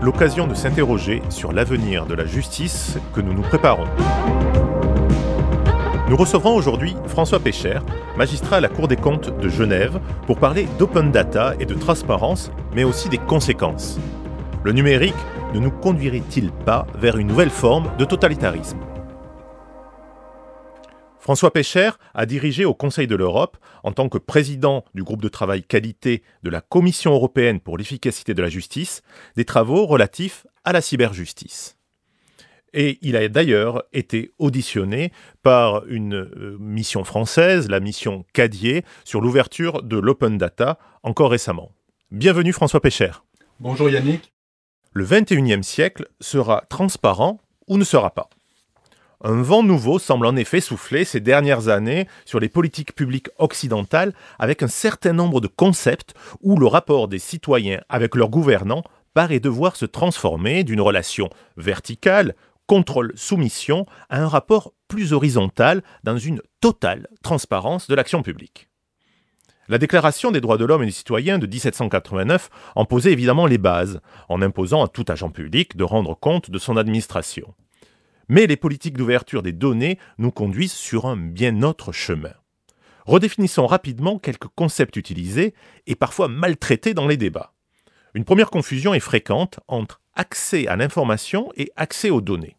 l'occasion de s'interroger sur l'avenir de la justice que nous nous préparons. Nous recevrons aujourd'hui François Pécher, magistrat à la Cour des comptes de Genève, pour parler d'open data et de transparence, mais aussi des conséquences. Le numérique ne nous conduirait-il pas vers une nouvelle forme de totalitarisme? François Pécher a dirigé au Conseil de l'Europe, en tant que président du groupe de travail qualité de la Commission européenne pour l'efficacité de la justice, des travaux relatifs à la cyberjustice. Et il a d'ailleurs été auditionné par une euh, mission française, la mission Cadier, sur l'ouverture de l'open data encore récemment. Bienvenue François Pécher. Bonjour Yannick. Le 21e siècle sera transparent ou ne sera pas? Un vent nouveau semble en effet souffler ces dernières années sur les politiques publiques occidentales avec un certain nombre de concepts où le rapport des citoyens avec leurs gouvernants paraît devoir se transformer d'une relation verticale, contrôle-soumission, à un rapport plus horizontal dans une totale transparence de l'action publique. La Déclaration des droits de l'homme et des citoyens de 1789 en posait évidemment les bases, en imposant à tout agent public de rendre compte de son administration. Mais les politiques d'ouverture des données nous conduisent sur un bien autre chemin. Redéfinissons rapidement quelques concepts utilisés et parfois maltraités dans les débats. Une première confusion est fréquente entre accès à l'information et accès aux données.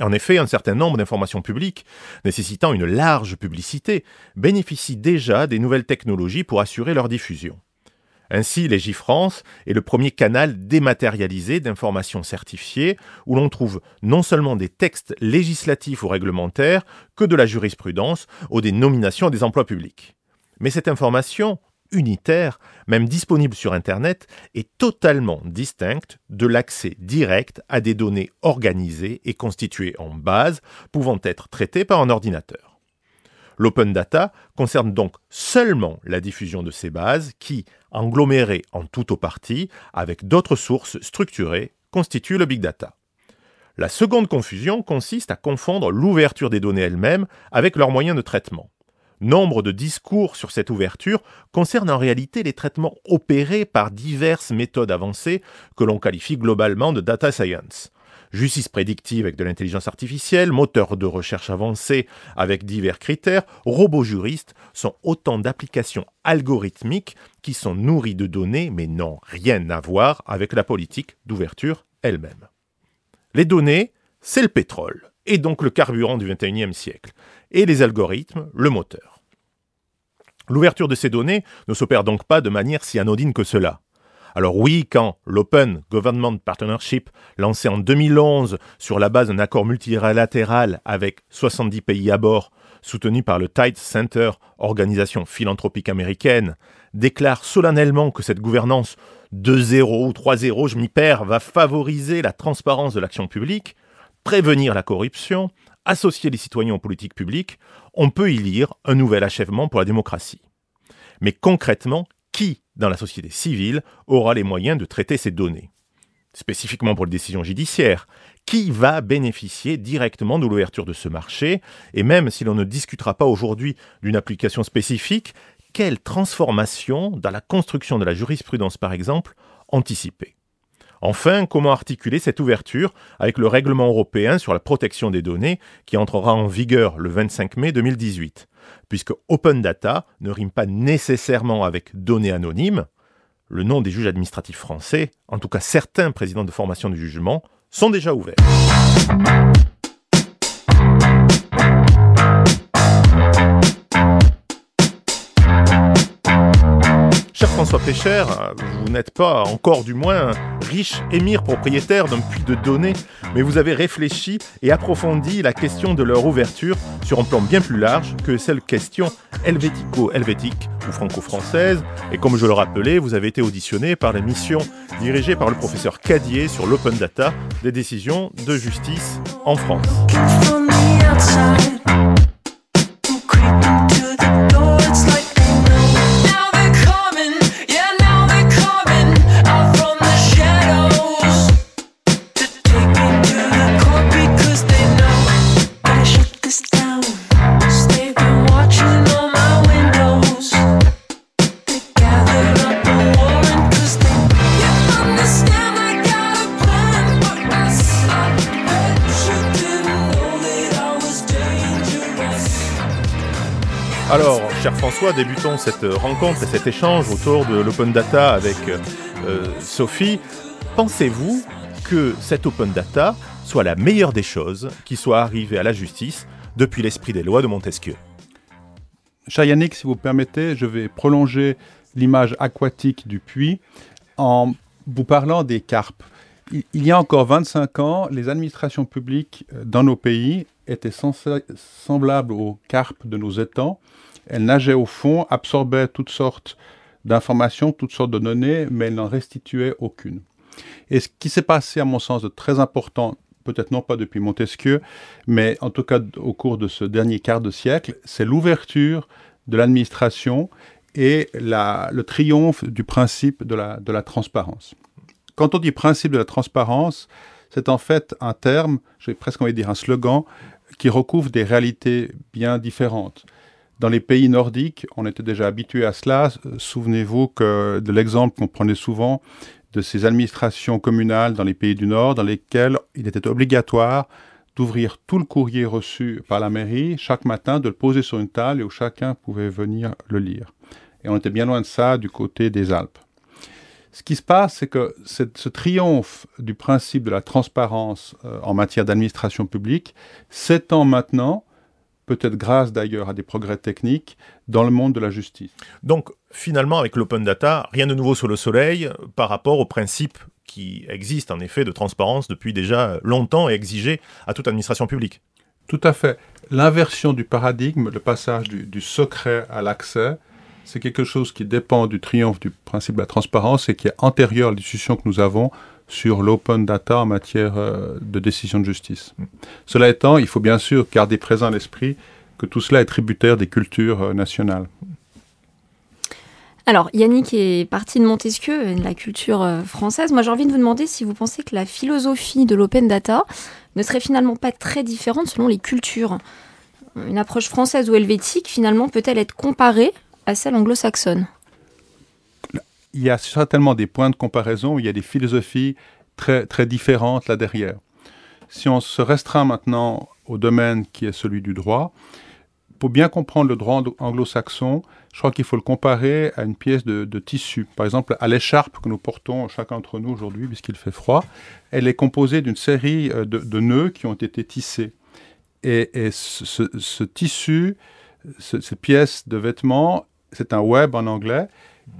En effet, un certain nombre d'informations publiques, nécessitant une large publicité, bénéficient déjà des nouvelles technologies pour assurer leur diffusion. Ainsi, Légifrance est le premier canal dématérialisé d'informations certifiées où l'on trouve non seulement des textes législatifs ou réglementaires que de la jurisprudence ou des nominations à des emplois publics. Mais cette information unitaire, même disponible sur Internet, est totalement distincte de l'accès direct à des données organisées et constituées en base pouvant être traitées par un ordinateur. L'open data concerne donc seulement la diffusion de ces bases qui, agglomérées en tout ou partie, avec d'autres sources structurées, constituent le big data. La seconde confusion consiste à confondre l'ouverture des données elles-mêmes avec leurs moyens de traitement. Nombre de discours sur cette ouverture concernent en réalité les traitements opérés par diverses méthodes avancées que l'on qualifie globalement de data science justice prédictive avec de l'intelligence artificielle, moteur de recherche avancé avec divers critères, robots juristes sont autant d'applications algorithmiques qui sont nourries de données mais n'ont rien à voir avec la politique d'ouverture elle-même. Les données, c'est le pétrole, et donc le carburant du XXIe siècle, et les algorithmes, le moteur. L'ouverture de ces données ne s'opère donc pas de manière si anodine que cela. Alors oui, quand l'Open Government Partnership, lancé en 2011 sur la base d'un accord multilatéral avec 70 pays à bord, soutenu par le Tide Center, organisation philanthropique américaine, déclare solennellement que cette gouvernance 2-0 ou 3-0, je m'y perds, va favoriser la transparence de l'action publique, prévenir la corruption, associer les citoyens aux politiques publiques, on peut y lire un nouvel achèvement pour la démocratie. Mais concrètement, qui, dans la société civile, aura les moyens de traiter ces données? Spécifiquement pour les décisions judiciaires, qui va bénéficier directement de l'ouverture de ce marché? Et même si l'on ne discutera pas aujourd'hui d'une application spécifique, quelle transformation dans la construction de la jurisprudence, par exemple, anticiper? Enfin, comment articuler cette ouverture avec le règlement européen sur la protection des données qui entrera en vigueur le 25 mai 2018 Puisque Open Data ne rime pas nécessairement avec données anonymes, le nom des juges administratifs français, en tout cas certains présidents de formation du jugement, sont déjà ouverts. François Pécher, vous n'êtes pas encore du moins riche émir propriétaire d'un puits de données, mais vous avez réfléchi et approfondi la question de leur ouverture sur un plan bien plus large que celle question helvético-helvétique ou franco-française. Et comme je le rappelais, vous avez été auditionné par la mission dirigée par le professeur Cadier sur l'open data des décisions de justice en France. Cher François, débutons cette rencontre et cet échange autour de l'open data avec euh, Sophie. Pensez-vous que cette open data soit la meilleure des choses qui soit arrivée à la justice depuis l'esprit des lois de Montesquieu? Cher Yannick, si vous permettez, je vais prolonger l'image aquatique du puits en vous parlant des carpes. Il y a encore 25 ans, les administrations publiques euh, dans nos pays étaient semblables aux carpes de nos étangs. Elles nageaient au fond, absorbaient toutes sortes d'informations, toutes sortes de données, mais elles n'en restituaient aucune. Et ce qui s'est passé, à mon sens, de très important, peut-être non pas depuis Montesquieu, mais en tout cas au cours de ce dernier quart de siècle, c'est l'ouverture de l'administration et le triomphe du principe de la, de la transparence. Quand on dit principe de la transparence, c'est en fait un terme, j'ai presque envie de dire un slogan, qui recouvre des réalités bien différentes. Dans les pays nordiques, on était déjà habitué à cela. Souvenez-vous que de l'exemple qu'on prenait souvent de ces administrations communales dans les pays du Nord, dans lesquelles il était obligatoire d'ouvrir tout le courrier reçu par la mairie chaque matin, de le poser sur une table et où chacun pouvait venir le lire. Et on était bien loin de ça du côté des Alpes. Ce qui se passe, c'est que ce triomphe du principe de la transparence euh, en matière d'administration publique s'étend maintenant peut-être grâce d'ailleurs à des progrès techniques, dans le monde de la justice. Donc finalement, avec l'open data, rien de nouveau sous le soleil par rapport aux principes qui existent en effet de transparence depuis déjà longtemps et exigés à toute administration publique. Tout à fait. L'inversion du paradigme, le passage du, secret à l'accès, c'est quelque chose qui dépend du triomphe du principe de la transparence et qui est antérieur à la discussion que nous avons sur l'open data en matière euh, de décision de justice. Cela étant, il faut bien sûr garder présent à l'esprit que tout cela est tributaire des cultures euh, nationales. Alors, Yannick est parti de Montesquieu, de la culture euh, française. Moi, j'ai envie de vous demander si vous pensez que la philosophie de l'open data ne serait finalement pas très différente selon les cultures. Une approche française ou helvétique, finalement, peut-elle être comparée à celle anglo-saxonne? Il y a certainement des points de comparaison, il y a des philosophies très, très différentes là derrière. Si on se restreint maintenant au domaine qui est celui du droit, pour bien comprendre le droit anglo-saxon, je crois qu'il faut le comparer à une pièce de, tissu. Par exemple, à l'écharpe que nous portons chacun d'entre nous aujourd'hui, puisqu'il fait froid, elle est composée d'une série euh, de, nœuds qui ont été tissés. Et, ce, tissu, cette pièce de vêtement, c'est un web en anglais,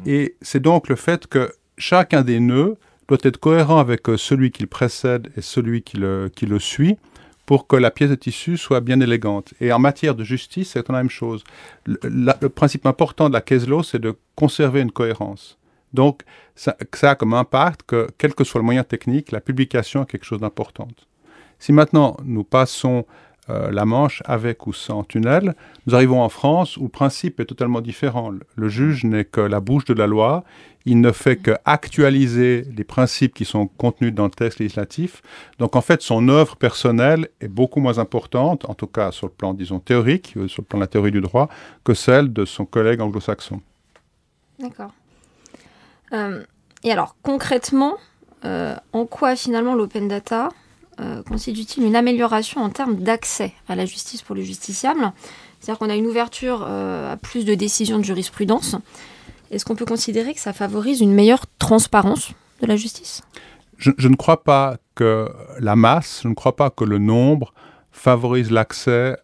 et c'est donc le fait que chacun des nœuds doit être cohérent avec euh, celui qui le précède et celui qui le, suit pour que la pièce de tissu soit bien élégante. Et en matière de justice, c'est la même chose. Le, principe important de la case c'est de conserver une cohérence. Donc, ça, ça, a comme impact que, quel que soit le moyen technique, la publication est quelque chose d'important. Si maintenant nous passons euh, la Manche avec ou sans tunnel. Nous arrivons en France où le principe est totalement différent. Le juge n'est que la bouche de la loi. Il ne fait qu'actualiser les principes qui sont contenus dans le texte législatif. Donc en fait, son œuvre personnelle est beaucoup moins importante, en tout cas sur le plan, disons, théorique, euh, sur le plan de la théorie du droit, que celle de son collègue anglo-saxon. D'accord. Euh, et alors, concrètement, en quoi finalement l'open data euh, constitue-t-il une amélioration en termes d'accès à la justice pour le justiciable? C'est-à-dire qu'on a une ouverture euh, à plus de décisions de jurisprudence. Est-ce qu'on peut considérer que ça favorise une meilleure transparence de la justice? Je, ne crois pas que la masse, je ne crois pas que le nombre favorise l'accès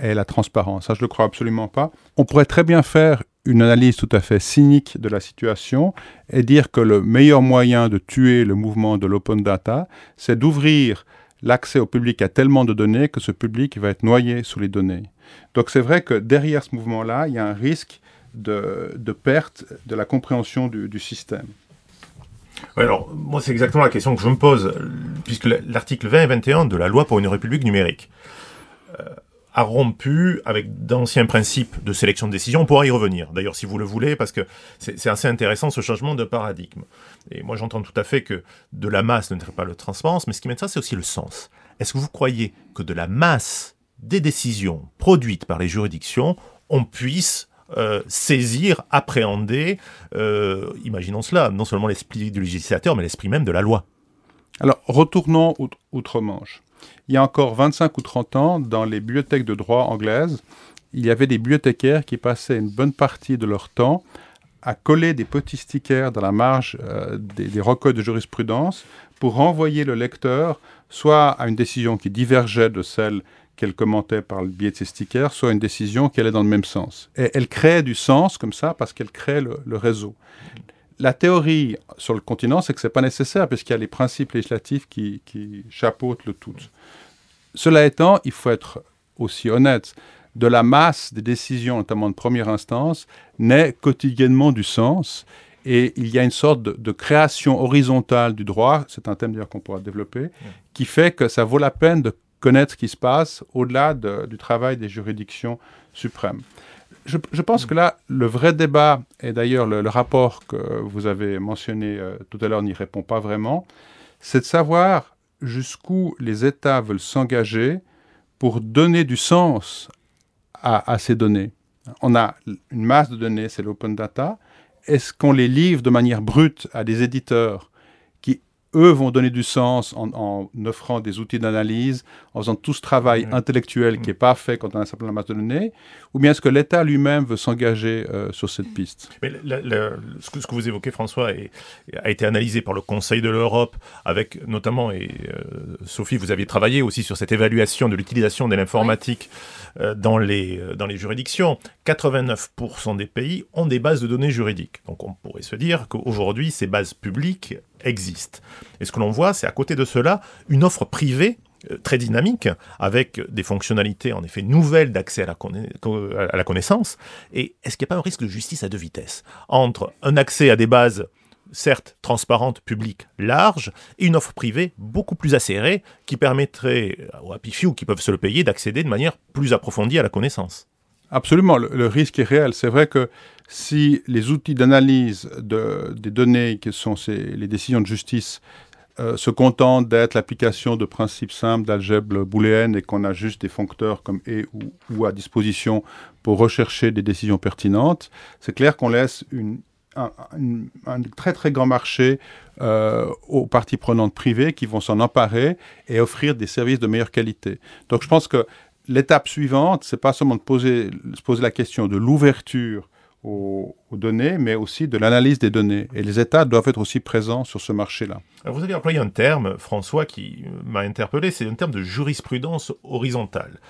et la transparence. Ça, je ne le crois absolument pas. On pourrait très bien faire une analyse tout à fait cynique de la situation et dire que le meilleur moyen de tuer le mouvement de l'open data, c'est d'ouvrir l'accès au public à tellement de données que ce public va être noyé sous les données. Donc c'est vrai que derrière ce mouvement-là, il y a un risque de, perte de la compréhension du, système. alors, moi, c'est exactement la question que je me pose, puisque l'article 20 et 21 de la loi pour une république numérique euh, a rompu avec d'anciens principes de sélection de décision. On pourra y revenir, d'ailleurs, si vous le voulez, parce que c'est assez intéressant ce changement de paradigme. Et moi, j'entends tout à fait que de la masse ne serait pas le transparence, mais ce qui m'intéresse, c'est aussi le sens. Est-ce que vous croyez que de la masse des décisions produites par les juridictions, on puisse euh, saisir, appréhender, euh, imaginons cela, non seulement l'esprit du législateur, mais l'esprit même de la loi? Alors, retournons outre-Manche. Il y a encore 25 ou 30 ans, dans les bibliothèques de droit anglaises, il y avait des bibliothécaires qui passaient une bonne partie de leur temps à coller des petits stickers dans la marge euh, des, des, recueils de jurisprudence pour renvoyer le lecteur soit à une décision qui divergeait de celle qu'elle commentait par le biais de ces stickers, soit une décision qui allait dans le même sens. Et elle crée du sens comme ça parce qu'elle crée le, réseau. La théorie sur le continent, c'est que ce n'est pas nécessaire puisqu'il y a les principes législatifs qui, qui chapeautent le tout. Cela étant, il faut être aussi honnête de la masse des décisions, notamment de première instance, naît quotidiennement du sens. Et il y a une sorte de, de création horizontale du droit, c'est un thème d'ailleurs qu'on pourra développer, qui fait que ça vaut la peine de connaître ce qui se passe au-delà de, du travail des juridictions suprêmes. Je, pense que là, le vrai débat, et d'ailleurs le, rapport que vous avez mentionné euh, tout à l'heure n'y répond pas vraiment, c'est de savoir jusqu'où les États veulent s'engager pour donner du sens à, ces données. On a une masse de données, c'est l'open data. Est-ce qu'on les livre de manière brute à des éditeurs eux vont donner du sens en, en offrant des outils d'analyse, en faisant tout ce travail mmh. intellectuel qui n'est pas fait quand on a simplement la masse de données, ou bien est-ce que l'État lui-même veut s'engager euh, sur cette piste? Mais le, le, ce, que, ce, que, vous évoquez, François, est, a été analysé par le Conseil de l'Europe, avec notamment, et euh, Sophie, vous aviez travaillé aussi sur cette évaluation de l'utilisation de l'informatique euh, dans, les, dans les juridictions. 89% des pays ont des bases de données juridiques. Donc on pourrait se dire qu'aujourd'hui, ces bases publiques existe. Et ce que l'on voit, c'est à côté de cela une offre privée euh, très dynamique, avec des fonctionnalités en effet nouvelles d'accès à, la connaissance. Et est-ce qu'il n'y a pas un risque de justice à deux vitesses? Entre un accès à des bases certes transparentes, publiques, larges, et une offre privée beaucoup plus acérée qui permettrait aux happy few qui peuvent se le payer d'accéder de manière plus approfondie à la connaissance? Absolument, le risque est réel. C'est vrai que si les outils d'analyse de, des données, qui sont ces, les décisions de justice, euh, se contentent d'être l'application de principes simples d'algèbre booléenne et qu'on a juste des foncteurs comme et ou, ou à disposition pour rechercher des décisions pertinentes, c'est clair qu'on laisse un, très très grand marché euh, aux parties prenantes privées qui vont s'en emparer et offrir des services de meilleure qualité. Donc je pense que l'étape suivante, c'est pas seulement de poser, se poser la question de l'ouverture aux, données, mais aussi de l'analyse des données. Et les États doivent être aussi présents sur ce marché-là. Vous avez employé un terme, François, qui m'a interpellé, c'est un terme de jurisprudence horizontale.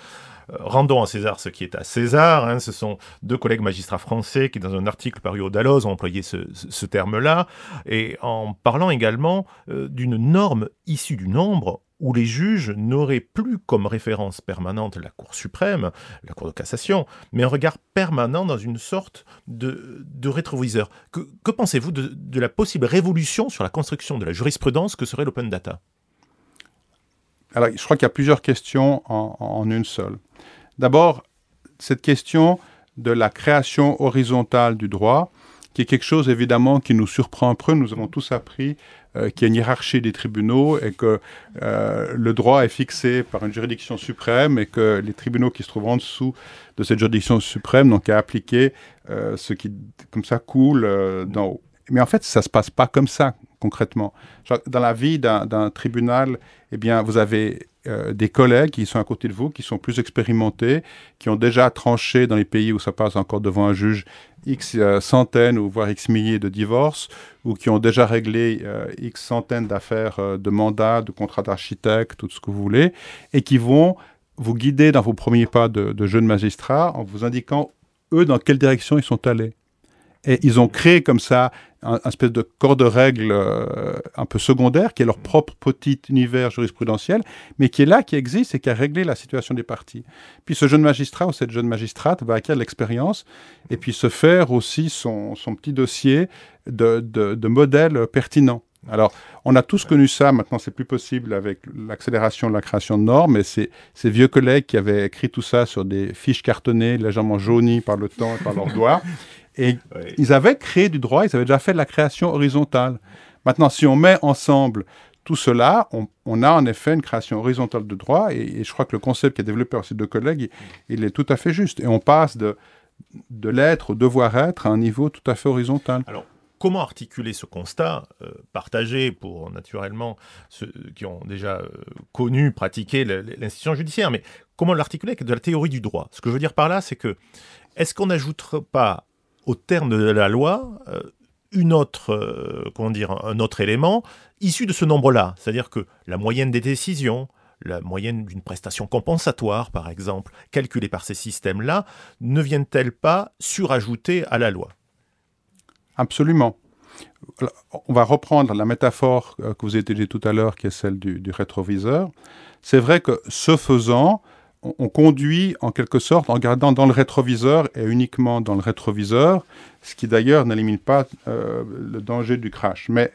Euh, rendons à César ce qui est à César. Hein, ce sont deux collègues magistrats français qui, dans un article paru au Dalloz, ont employé ce terme-là, et en parlant également euh, d'une norme issue du nombre où les juges n'auraient plus comme référence permanente la Cour suprême, la Cour de cassation, mais un regard permanent dans une sorte de, rétroviseur. Que, pensez-vous de, la possible révolution sur la construction de la jurisprudence que serait l'open data? Alors, je crois qu'il y a plusieurs questions en une seule. D'abord, cette question de la création horizontale du droit, qui est quelque chose évidemment qui nous surprend un peu. Nous avons tous appris euh, qu'il y a une hiérarchie des tribunaux et que euh, le droit est fixé par une juridiction suprême et que les tribunaux qui se trouvent en dessous de cette juridiction suprême n'ont qu'à appliquer euh, ce qui, comme ça, coule d'en haut. Mais en fait, ça ne se passe pas comme ça, concrètement. Dans la vie d'un tribunal, eh bien, vous avez euh, des collègues qui sont à côté de vous, qui sont plus expérimentés, qui ont déjà tranché dans les pays où ça passe encore devant un juge X euh, centaines ou voire X milliers de divorces, ou qui ont déjà réglé euh, X centaines d'affaires de mandats, de contrats d'architecte, tout ce que vous voulez, et qui vont vous guider dans vos premiers pas de, de jeune magistrat en vous indiquant, eux, dans quelle direction ils sont allés. Et ils ont créé comme ça un, espèce de corps de règles euh, un peu secondaire, qui est leur propre petit univers jurisprudentiel, mais qui est là, qui existe et qui a réglé la situation des parties. Puis ce jeune magistrat ou cette jeune magistrate va acquérir l'expérience et puis se faire aussi son, son petit dossier de, de, de modèles pertinents. Alors, on a tous connu ça, maintenant c'est plus possible avec l'accélération de la création de normes, mais c'est ces vieux collègues qui avaient écrit tout ça sur des fiches cartonnées, légèrement jaunies par le temps et par leurs doigts, et oui. ils avaient créé du droit, ils avaient déjà fait de la création horizontale. Maintenant, si on met ensemble tout cela, on, on a en effet une création horizontale de droit, et, et, je crois que le concept qui est développé par ces deux collègues, il, il est tout à fait juste. Et on passe de, de l'être au devoir-être à un niveau tout à fait horizontal. Alors, comment articuler ce constat euh, partagé pour naturellement ceux qui ont déjà euh, connu, pratiqué l'institution judiciaire, mais comment l'articuler avec de la théorie du droit? Ce que je veux dire par là, c'est que est-ce qu'on n'ajoute pas au terme de la loi euh, une autre, euh, comment dire, un autre élément issu de ce nombre-là, c'est-à-dire que la moyenne des décisions, la moyenne d'une prestation compensatoire, par exemple, calculée par ces systèmes-là, ne viennent-elles pas surajouter à la loi? Absolument. On va reprendre la métaphore euh, que vous utilisée tout à l'heure, qui est celle du, rétroviseur. C'est vrai que ce faisant, on, conduit en quelque sorte en regardant dans le rétroviseur et uniquement dans le rétroviseur, ce qui d'ailleurs n'élimine pas euh, le danger du crash. Mais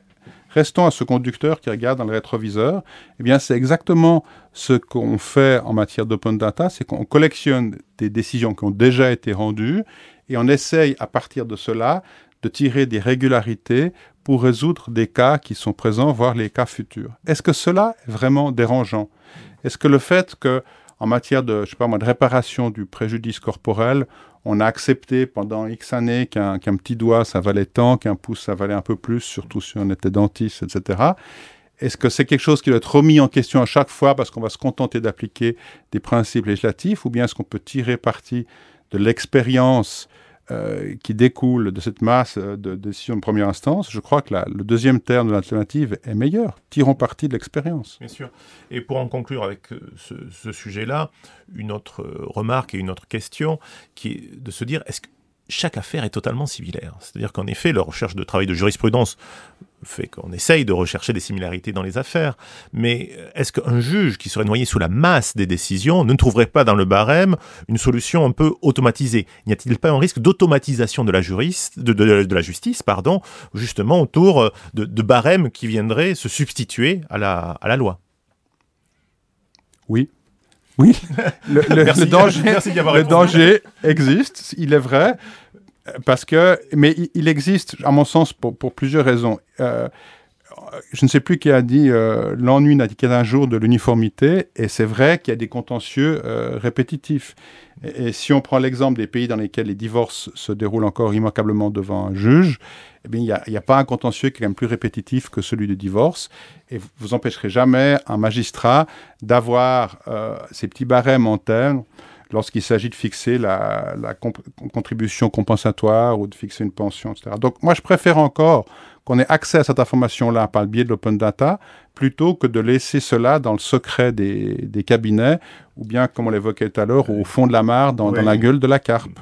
restons à ce conducteur qui regarde dans le rétroviseur. Eh bien, c'est exactement ce qu'on fait en matière d'open data, c'est qu'on collectionne des décisions qui ont déjà été rendues et on essaye à partir de cela de tirer des régularités pour résoudre des cas qui sont présents, voire les cas futurs. Est-ce que cela est vraiment dérangeant? Est-ce que le fait que, en matière de, je sais pas moi, de réparation du préjudice corporel, on a accepté pendant X années qu'un petit doigt, ça valait tant, qu'un pouce, ça valait un peu plus, surtout si on était dentiste, etc. Est-ce que c'est quelque chose qui doit être remis en question à chaque fois parce qu'on va se contenter d'appliquer des principes législatifs, ou bien est-ce qu'on peut tirer parti de l'expérience euh, qui découle de cette masse euh, de décisions de première instance, je crois que le deuxième terme de l'alternative est meilleur. Tirons parti de l'expérience. Bien sûr. Et pour en conclure avec euh, ce, ce sujet-là, une autre remarque et une autre question qui est de se dire est-ce que chaque affaire est totalement similaire. C'est-à-dire qu'en effet, la recherche de travail de jurisprudence fait qu'on essaye de rechercher des similarités dans les affaires, mais est-ce qu'un juge qui serait noyé sous la masse des décisions ne trouverait pas dans le barème une solution un peu automatisée? N'y a-t-il pas un risque d'automatisation de la juriste, de, la justice, pardon, justement autour de, de barèmes qui viendraient se substituer à la, à la loi? Oui, oui, le, danger, le danger existe, il est vrai, parce que, mais il, existe, à mon sens, pour, pour plusieurs raisons. Euh, je ne sais plus qui a dit euh, l'ennui n'a qu'un jour de l'uniformité, et c'est vrai qu'il y a des contentieux euh, répétitifs. Et, si on prend l'exemple des pays dans lesquels les divorces se déroulent encore immanquablement devant un juge, eh bien, il n'y a, pas un contentieux qui est quand même plus répétitif que celui du divorce. Et vous, vous empêcherez jamais un magistrat d'avoir euh, ces petits barèmes en termes lorsqu'il s'agit de fixer la, contribution compensatoire ou de fixer une pension, etc. Donc moi, je préfère encore qu'on ait accès à cette information-là par le biais de l'open data, plutôt que de laisser cela dans le secret des, cabinets, ou bien, comme on l'évoquait tout à l'heure, au fond de la mare, dans, la gueule de la carpe.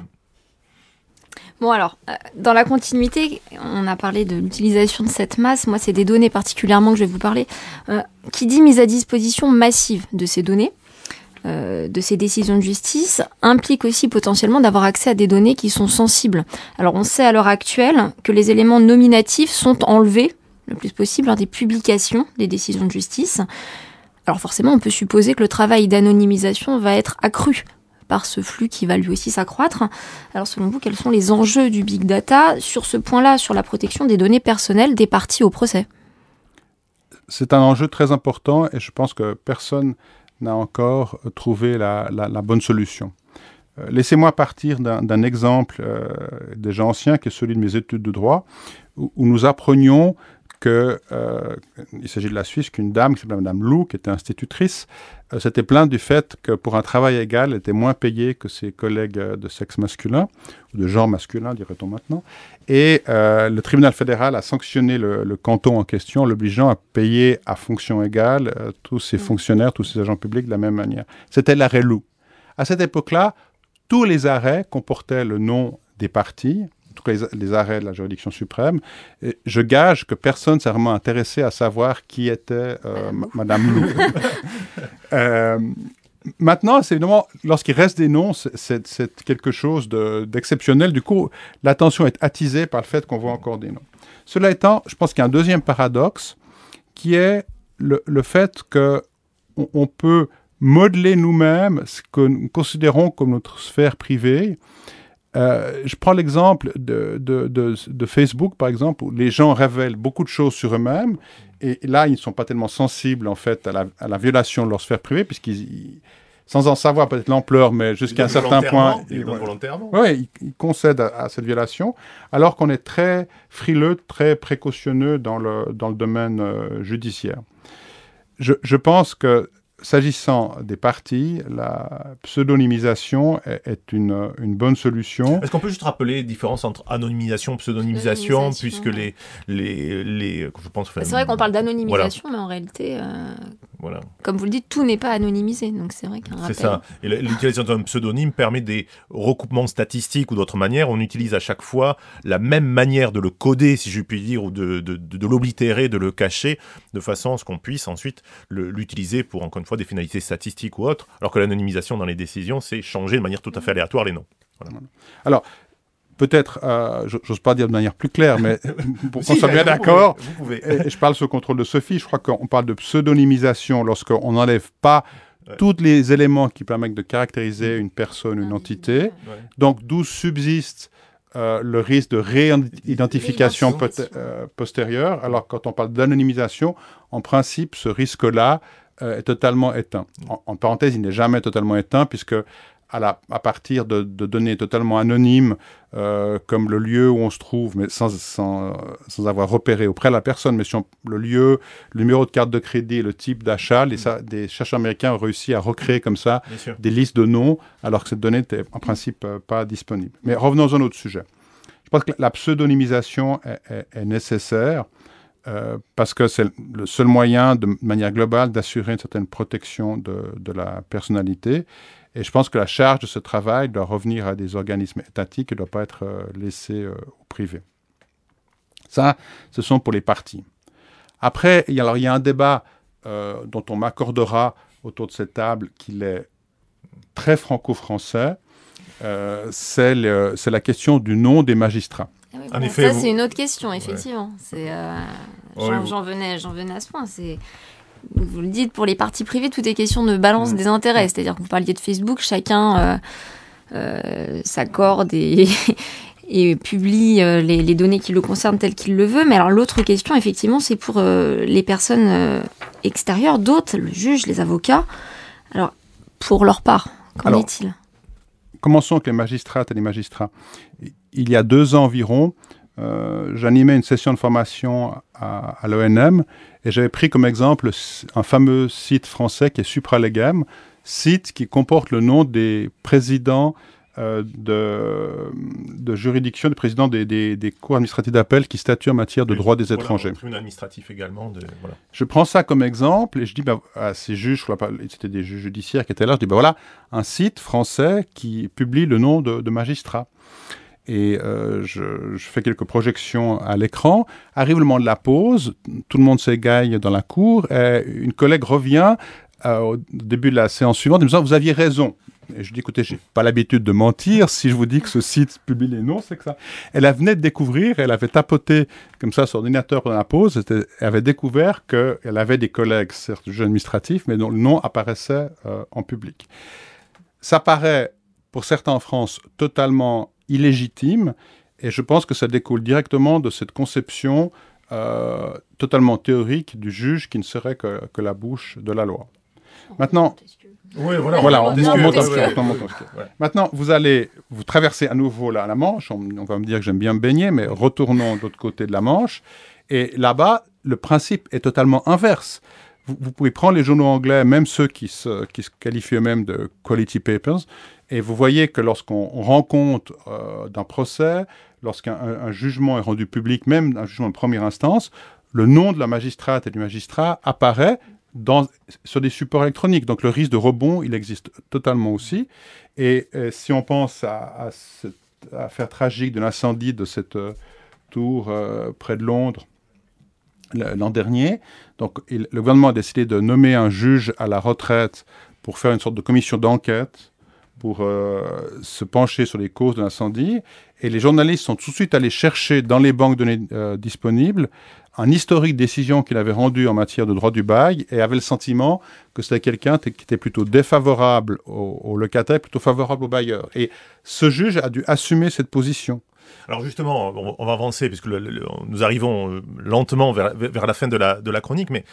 Alors, euh, dans la continuité, on a parlé de l'utilisation de cette masse. Moi, c'est des données particulièrement que je vais vous parler. Euh, qui dit mise à disposition massive de ces données euh, de ces décisions de justice implique aussi potentiellement d'avoir accès à des données qui sont sensibles. Alors on sait à l'heure actuelle que les éléments nominatifs sont enlevés le plus possible lors des publications des décisions de justice. Alors forcément, on peut supposer que le travail d'anonymisation va être accru par ce flux qui va lui aussi s'accroître. Alors selon vous, quels sont les enjeux du big data sur ce point-là, sur la protection des données personnelles des parties au procès? C'est un enjeu très important et je pense que personne n'a encore trouvé la, bonne solution. Euh, laissez-moi partir d'un exemple euh, déjà ancien, qui est celui de mes études de droit, où, nous apprenions que, euh, il s'agit de la Suisse, qu'une dame qui s'appelait Madame Lou, qui était institutrice, s'était plainte du fait que pour un travail égal, elle était moins payée que ses collègues de sexe masculin, ou de genre masculin, dirait-on maintenant. Et euh, le tribunal fédéral a sanctionné le, canton en question, l'obligeant à payer à fonction égale euh, tous ses mm. fonctionnaires, tous ses agents publics de la même manière. C'était l'arrêt loup. À cette époque-là, tous les arrêts comportaient le nom des parties, tous les, arrêts de la juridiction suprême. Et je gage que personne s'est vraiment intéressé à savoir qui était euh, Madame Lou. Maintenant, c'est évidemment, lorsqu'il reste des noms, c'est quelque chose d'exceptionnel. du coup, l'attention est attisée par le fait qu'on voit encore des noms. Cela étant, je pense qu'il y a un deuxième paradoxe qui est le, fait qu'on on peut modeler nous-mêmes ce que nous considérons comme notre sphère privée. Euh, je prends l'exemple de, de, Facebook, par exemple, où les gens révèlent beaucoup de choses sur eux-mêmes et là, ils ne sont pas tellement sensibles, en fait, à la, violation de leur sphère privée, puisqu'ils, sans en savoir peut-être l'ampleur, mais jusqu'à un certain point. Ils, volontairement. Oui, ils, concèdent à, cette violation, alors qu'on est très frileux, très précautionneux dans le, dans le domaine euh, judiciaire. Je, je, pense que s'agissant des partis, la pseudonymisation est, une, une, bonne solution. Est-ce qu'on peut juste rappeler la différence entre anonymisation et pseudonymisation, puisque les, les, les, je pense... c'est vrai qu'on parle d'anonymisation, mais en réalité, euh, voilà. comme vous le dites, tout n'est pas anonymisé, donc c'est vrai qu'un rappel... C'est ça. Et l'utilisation d'un pseudonyme permet des recoupements statistiques ou d'autres manières. On utilise à chaque fois la même manière de le coder, si je puis dire, ou de, de, de, de l'oblitérer, de le cacher, de façon à ce qu'on puisse ensuite l'utiliser pour, encore une fois, des finalités statistiques ou autres, alors que l'anonymisation dans les décisions, c'est changer de manière tout à fait aléatoire les noms. Alors, peut-être, euh, j'ose pas dire de manière plus claire, mais pour qu'on soit bien d'accord, je parle sous contrôle de Sophie, je crois qu'on parle de pseudonymisation lorsqu'on n'enlève pas tous les éléments qui permettent de caractériser une personne, une entité. Donc, d'où subsiste euh, le risque de réidentification euh, postérieure. Alors, quand on parle d'anonymisation, en principe, ce risque-là euh, est totalement éteint. En, parenthèse, il n'est jamais totalement éteint puisque à, la, à partir de, données totalement anonymes, euh, comme le lieu où on se trouve, mais sans, sans, sans avoir repéré auprès de la personne, mais sur le lieu, le numéro de carte de crédit, le type d'achat, les, des chercheurs américains ont réussi à recréer comme ça des listes de noms, alors que cette donnée n'était en principe euh, pas disponible. Mais revenons à un autre sujet. Je pense que la pseudonymisation est, est nécessaire. Euh, parce que c'est le seul moyen, de manière globale, d'assurer une certaine protection de, de, la personnalité. Et je pense que la charge de ce travail doit revenir à des organismes étatiques et ne doit pas être euh, laissée euh, au privé. Ça, ce sont pour les partis. Après, il y a, alors, il y a un débat dont on m'accordera autour de cette table qu'il est très franco-français. c'est la question du nom des magistrats ça, c'est une autre question, effectivement. Euh, j'en, venais, à ce point. C'est, vous le dites, pour les parties privées, tout est question de balance des intérêts. C'est-à-dire que vous parliez de Facebook, chacun euh, euh, s'accorde et, et publie les, les, données qui le concernent telles qu'il le veut. Mais alors, l'autre question, effectivement, c'est pour les personnes extérieures, d'autres, le juge, les avocats. Alors, pour leur part, qu'en est-il? Commençons avec les magistrates et les magistrats il y a deux ans environ, euh, j'animais une session de formation à, l'ONM et j'avais pris comme exemple un fameux site français qui est Supralegem, site qui comporte le nom des présidents euh, de, de juridiction, des présidents des, des, cours administratifs d'appel qui statuent en matière de droit des étrangers. administratif également. Je prends ça comme exemple et je dis bah, à ces juges, c'était des juges judiciaires qui étaient là, je dis bah, voilà, un site français qui publie le nom de, de magistrats et euh, je, je, fais quelques projections à l'écran. Arrive le moment de la pause, tout le monde s'égaille dans la cour, et une collègue revient euh, au début de la séance suivante en me disant Vous aviez raison. Et je dis écoutez, j'ai pas l'habitude de mentir. Si je vous dis que ce site publie les noms, c'est que ça. Elle venait de découvrir, elle avait tapoté comme ça sur ordinateur pendant la pause. Elle avait découvert qu'elle avait des collègues, certes jeux administratifs, mais dont le nom apparaissait euh, en public. Ça paraît, pour certains en France, totalement illégitime. Et je pense que ça découle directement de cette conception euh, totalement théorique du juge qui ne serait que, que la bouche de la loi. Maintenant, oui, voilà, voilà on, monte Maintenant, vous allez, vous traversez à nouveau la, la Manche. On, va me dire que j'aime bien me baigner, mais retournons de l'autre côté de la Manche. Et là-bas, le principe est totalement inverse. Vous, vous, pouvez prendre les journaux anglais, même ceux qui se, qui se qualifient eux-mêmes de quality papers, et vous voyez que lorsqu'on rend compte euh, d'un procès, lorsqu'un jugement est rendu public, même un jugement de première instance, le nom de la magistrate et du magistrat apparaît sur des supports électroniques. Donc le risque de rebond, il existe totalement aussi. Et, si on pense à, cette affaire tragique de l'incendie de cette euh, tour euh, près de Londres l'an dernier, donc le gouvernement a décidé de nommer un juge à la retraite pour faire une sorte de commission d'enquête pour euh, se pencher sur les causes de l'incendie. Et les journalistes sont tout de suite allés chercher dans les banques données euh, disponibles un historique décision qu'il avait rendu en matière de droit du bail et avait le sentiment que c'était quelqu'un qui était plutôt défavorable au, locataire, plutôt favorable au bailleur. Et ce juge a dû assumer cette position. Alors justement, on, va avancer puisque nous arrivons euh, lentement vers, vers la fin de la, de la chronique, mais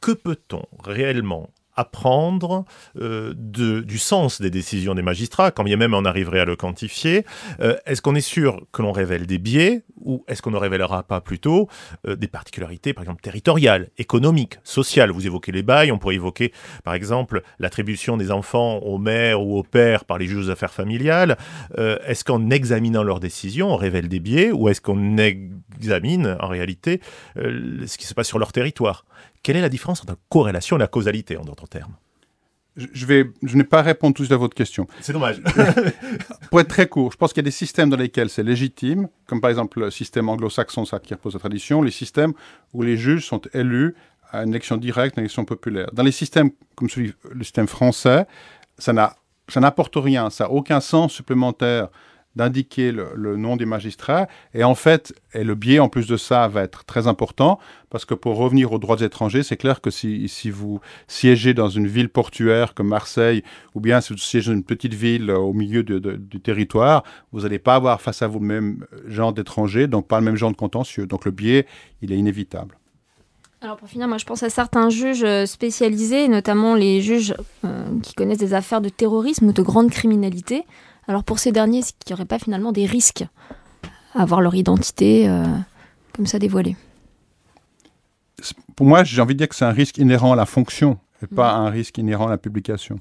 que peut-on réellement apprendre euh, du sens des décisions des magistrats, quand bien même on arriverait à le quantifier. Euh, est-ce qu'on est sûr que l'on révèle des biais ou est-ce qu'on ne révélera pas plutôt euh, des particularités, par exemple territoriales, économiques, sociales? Vous évoquez les bails, on pourrait évoquer par exemple l'attribution des enfants aux mères ou aux pères par les juges aux affaires familiales. Euh, est-ce qu'en examinant leurs décisions, on révèle des biais ou est-ce qu'on examine en réalité ce qui se passe sur leur territoire? Quelle est la différence entre la corrélation et la causalité en d'autres termes? Je, vais, je n'ai pas à répondre tout à votre question. C'est dommage. Pour être très court, je pense qu'il y a des systèmes dans lesquels c'est légitime, comme par exemple le système anglo-saxon, ça qui repose la tradition, les systèmes où les juges sont élus à une élection directe, une élection populaire. Dans les systèmes comme celui, le système français, ça n'apporte rien, ça n'a aucun sens supplémentaire d'indiquer le, nom des magistrats. Et en fait, et le biais en plus de ça va être très important, parce que pour revenir aux droits étrangers, c'est clair que si, vous siégez dans une ville portuaire comme Marseille, ou bien si vous siégez dans une petite ville au milieu du territoire, vous n'allez pas avoir face à vous le même genre d'étrangers, donc pas le même genre de contentieux. Donc le biais, il est inévitable. Alors pour finir, moi je pense à certains juges euh, spécialisés, notamment les juges euh, qui connaissent des affaires de terrorisme ou de grande criminalité. Alors pour ces derniers, est-ce qu'il n'y aurait pas finalement des risques à avoir leur identité euh, comme ça dévoilée Pour moi, j'ai envie de dire que c'est un risque inhérent à la fonction et pas mm. un risque inhérent à la publication.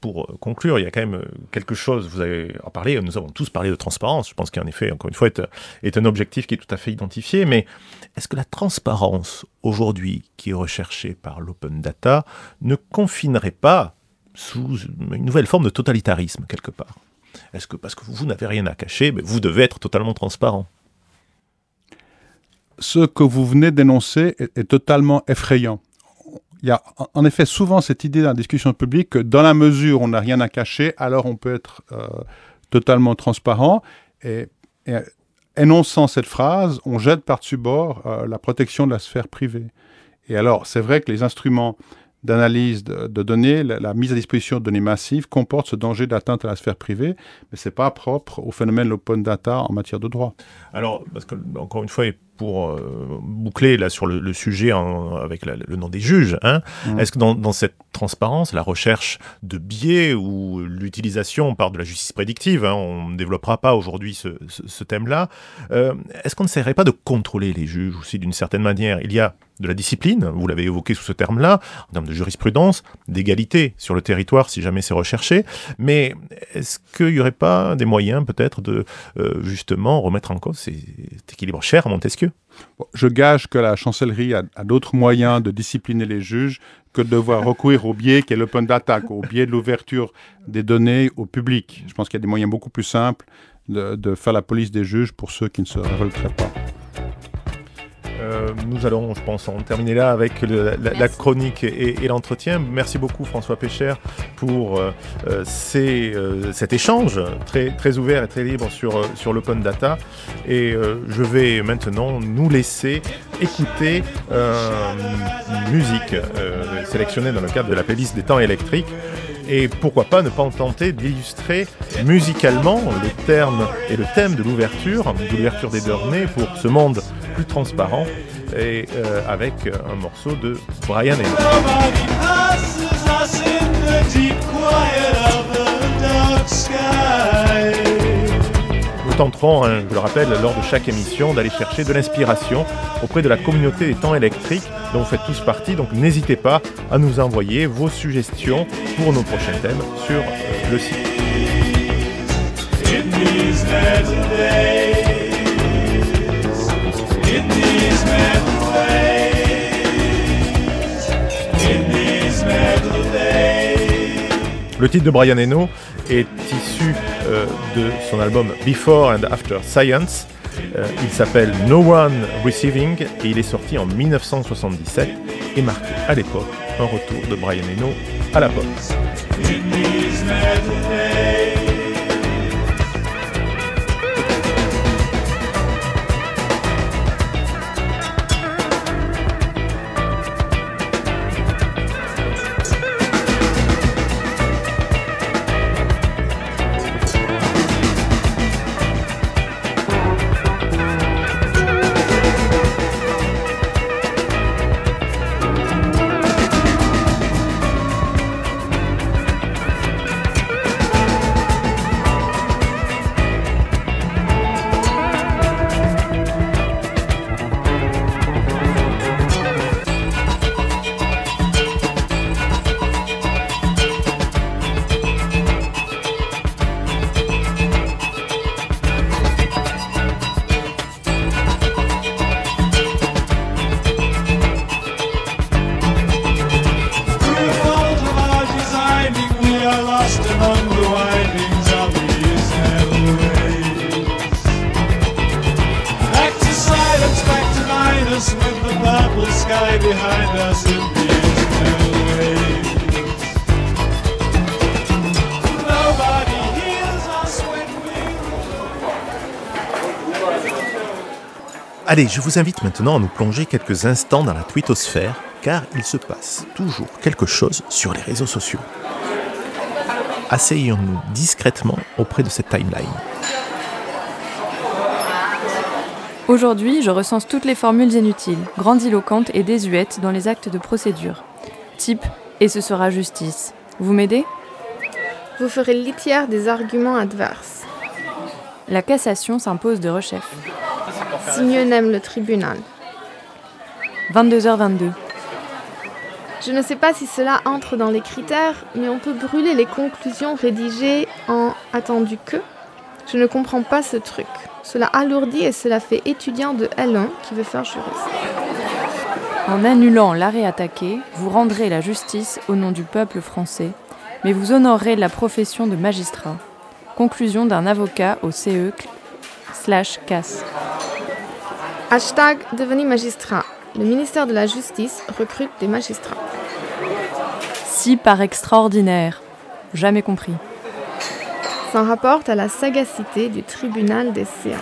Pour euh, conclure, il y a quand même euh, quelque chose, vous avez en parlé, nous avons tous parlé de transparence, je pense qu'en effet, encore une fois, est, est un objectif qui est tout à fait identifié, mais est-ce que la transparence aujourd'hui qui est recherchée par l'open data ne confinerait pas sous une nouvelle forme de totalitarisme, quelque part? Est-ce que parce que vous n'avez rien à cacher, mais vous devez être totalement transparent? Ce que vous venez d'énoncer est, totalement effrayant. Il y a en effet souvent cette idée dans la discussion publique que dans la mesure où on n'a rien à cacher, alors on peut être euh, totalement transparent. Et, énonçant cette phrase, on jette par-dessus bord euh, la protection de la sphère privée. Et alors, c'est vrai que les instruments d'analyse de, données, la, mise à disposition de données massives comporte ce danger d'atteinte à la sphère privée, mais ce n'est pas propre au phénomène l'open data en matière de droit. Alors, parce que, encore une fois, pour euh, boucler là sur le, sujet avec le nom des juges, hein, mmh. est-ce que dans, cette transparence, la recherche de biais ou l'utilisation par de la justice prédictive, hein, on ne développera pas aujourd'hui ce, thème-là, euh, est-ce qu'on ne s'essaierait pas de contrôler les juges aussi d'une certaine manière? Il y a de la discipline, vous l'avez évoqué sous ce terme-là, en termes de jurisprudence, d'égalité sur le territoire si jamais c'est recherché, mais est-ce qu'il n'y aurait pas des moyens peut-être de euh, justement remettre en cause cet équilibre cher à Montesquieu? Je gage que la chancellerie a, d'autres moyens de discipliner les juges que de devoir recourir au biais qu'est l'open data, au biais de l'ouverture des données au public. Je pense qu'il y a des moyens beaucoup plus simples de, de faire la police des juges pour ceux qui ne se révolteraient pas. Euh, nous allons, je pense, en terminer là avec la, chronique et, l'entretien. Merci beaucoup François Pécher pour euh, euh, cet échange très, très ouvert et très libre sur, sur l'open data. Et je vais maintenant nous laisser écouter une musique sélectionnée dans le cadre de la playlist des temps électriques et pourquoi pas ne pas tenter d'illustrer musicalement le terme et le thème de l'ouverture, de l'ouverture des données pour ce monde plus transparent et euh, avec un morceau de Brian Eno tenterons, hein, je le rappelle, lors de chaque émission, d'aller chercher de l'inspiration auprès de la communauté des temps électriques dont vous faites tous partie. Donc n'hésitez pas à nous envoyer vos suggestions pour nos prochains thèmes sur euh, le site. Le titre de Brian Eno est issu euh, de son album Before and After Science. Euh, il s'appelle No One Receiving et il est sorti en 1977 et marqué à l'époque un retour de Brian Eno à la pop. Allez, je vous invite maintenant à nous plonger quelques instants dans la twittosphère, car il se passe toujours quelque chose sur les réseaux sociaux. Asseyons-nous discrètement auprès de cette timeline. Aujourd'hui, je recense toutes les formules inutiles, grandiloquentes et désuètes dans les actes de procédure. Type et ce sera justice. Vous m'aidez? Vous ferez litière des arguments adverses. La cassation s'impose de rechef. Si mieux n'aime le tribunal. 22h22. Je ne sais pas si cela entre dans les critères, mais on peut brûler les conclusions rédigées en attendu que. Je ne comprends pas ce truc. Cela alourdit et cela fait étudiant de L1 qui veut faire juriste. En annulant l'arrêt attaqué, vous rendrez la justice au nom du peuple français, mais vous honorerez la profession de magistrat. Conclusion d'un avocat au CE slash CAS. Hashtag devenir magistrat. Le ministère de la Justice recrute des magistrats. Si par extraordinaire. Jamais compris. S'en rapporte à la sagacité du tribunal des CA.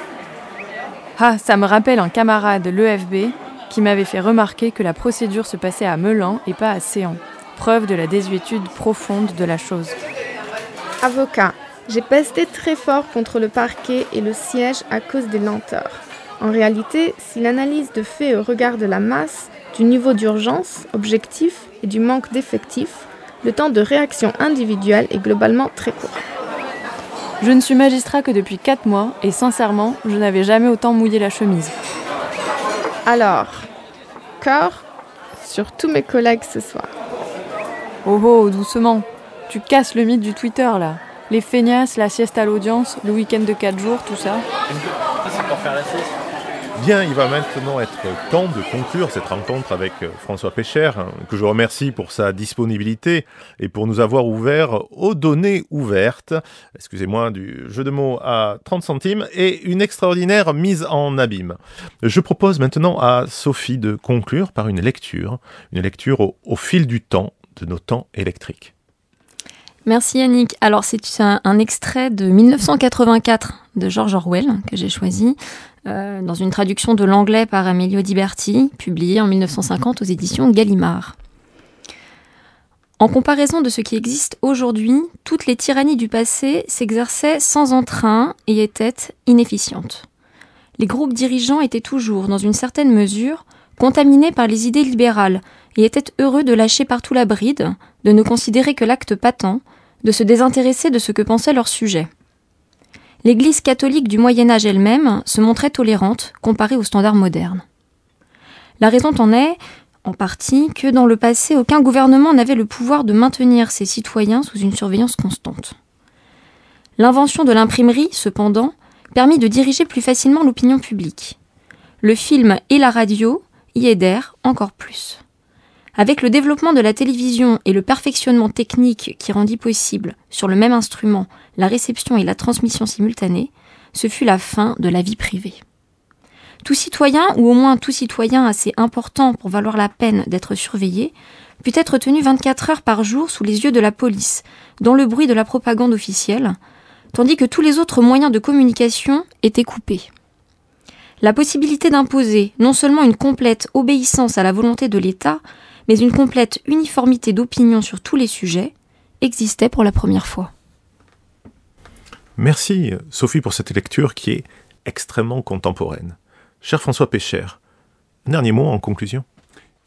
Ah, ça me rappelle un camarade de l'EFB qui m'avait fait remarquer que la procédure se passait à Melun et pas à Séan. Preuve de la désuétude profonde de la chose. Avocat. J'ai pesté très fort contre le parquet et le siège à cause des lenteurs. En réalité, si l'analyse de fait au regard de la masse, du niveau d'urgence, objectif et du manque d'effectifs, le temps de réaction individuelle est globalement très court. Je ne suis magistrat que depuis 4 mois et sincèrement, je n'avais jamais autant mouillé la chemise. Alors, cœur sur tous mes collègues ce soir. Oh oh, doucement. Tu casses le mythe du Twitter là. Les feignasses, la sieste à l'audience, le week-end de 4 jours, tout ça. Bien, il va maintenant être temps de conclure cette rencontre avec euh, François Pécher, hein, que je remercie pour sa disponibilité et pour nous avoir ouvert aux données ouvertes, excusez-moi du jeu de mots à 30 centimes, et une extraordinaire mise en abîme. Je propose maintenant à Sophie de conclure par une lecture, une lecture au, au fil du temps de nos temps électriques. Merci Yannick. Alors c'est un, extrait de 1984 de George Orwell que j'ai choisi euh, dans une traduction de l'anglais par Amelio Diberti, publiée en 1950 aux éditions Gallimard. En comparaison de ce qui existe aujourd'hui, toutes les tyrannies du passé s'exerçaient sans entrain et étaient inefficientes. Les groupes dirigeants étaient toujours, dans une certaine mesure, contaminés par les idées libérales et étaient heureux de lâcher partout la bride, de ne considérer que l'acte patent, de se désintéresser de ce que pensaient leurs sujets. L'Église catholique du Moyen Âge elle-même se montrait tolérante comparée aux standards modernes. La raison en est, en partie, que dans le passé, aucun gouvernement n'avait le pouvoir de maintenir ses citoyens sous une surveillance constante. L'invention de l'imprimerie, cependant, permit de diriger plus facilement l'opinion publique. Le film et la radio y aidèrent encore plus. Avec le développement de la télévision et le perfectionnement technique qui rendit possible, sur le même instrument, la réception et la transmission simultanée, ce fut la fin de la vie privée. Tout citoyen, ou au moins tout citoyen assez important pour valoir la peine d'être surveillé, put être tenu 24 heures par jour sous les yeux de la police, dans le bruit de la propagande officielle, tandis que tous les autres moyens de communication étaient coupés. La possibilité d'imposer non seulement une complète obéissance à la volonté de l'État, mais une complète uniformité d'opinion sur tous les sujets existait pour la première fois. Merci Sophie pour cette lecture qui est extrêmement contemporaine. Cher François Pécher, un dernier mot en conclusion.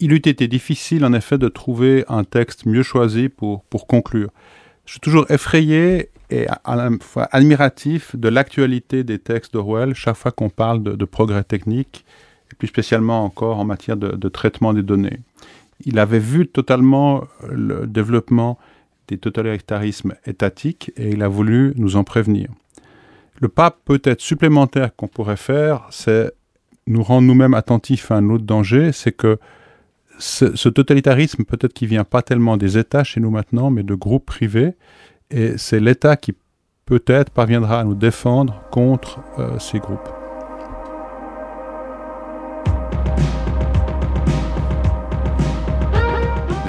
Il eût été difficile en effet de trouver un texte mieux choisi pour, pour conclure. Je suis toujours effrayé et à la fois admiratif de l'actualité des textes d'Orwell chaque fois qu'on parle de, de, progrès technique, et plus spécialement encore en matière de, de traitement des données il avait vu totalement le développement des totalitarismes étatiques et il a voulu nous en prévenir. Le pas peut-être supplémentaire qu'on pourrait faire, c'est nous rendre nous-mêmes attentifs à un autre danger, c'est que ce, totalitarisme, peut-être qui vient pas tellement des États chez nous maintenant, mais de groupes privés, et c'est l'État qui peut-être parviendra à nous défendre contre euh, ces groupes.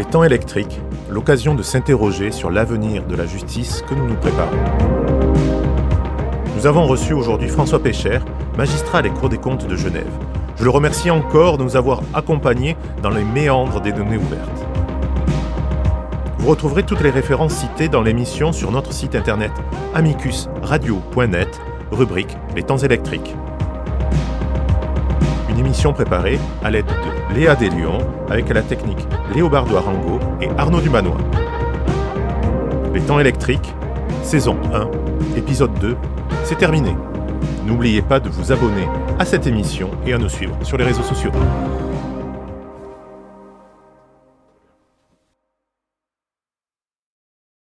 Temps électriques, l'occasion de s'interroger sur l'avenir de la justice que nous nous préparons. Nous avons reçu aujourd'hui François Pécher, magistrat à la Cour des comptes de Genève. Je le remercie encore de nous avoir accompagnés dans les méandres des données ouvertes. Vous retrouverez toutes les références citées dans l'émission sur notre site internet amicusradio.net, rubrique Les temps électriques. Émission préparée à l'aide de Léa Deslions avec la technique Léobardo Arango et Arnaud Dumanois. Les temps électriques, saison 1, épisode 2, c'est terminé. N'oubliez pas de vous abonner à cette émission et à nous suivre sur les réseaux sociaux.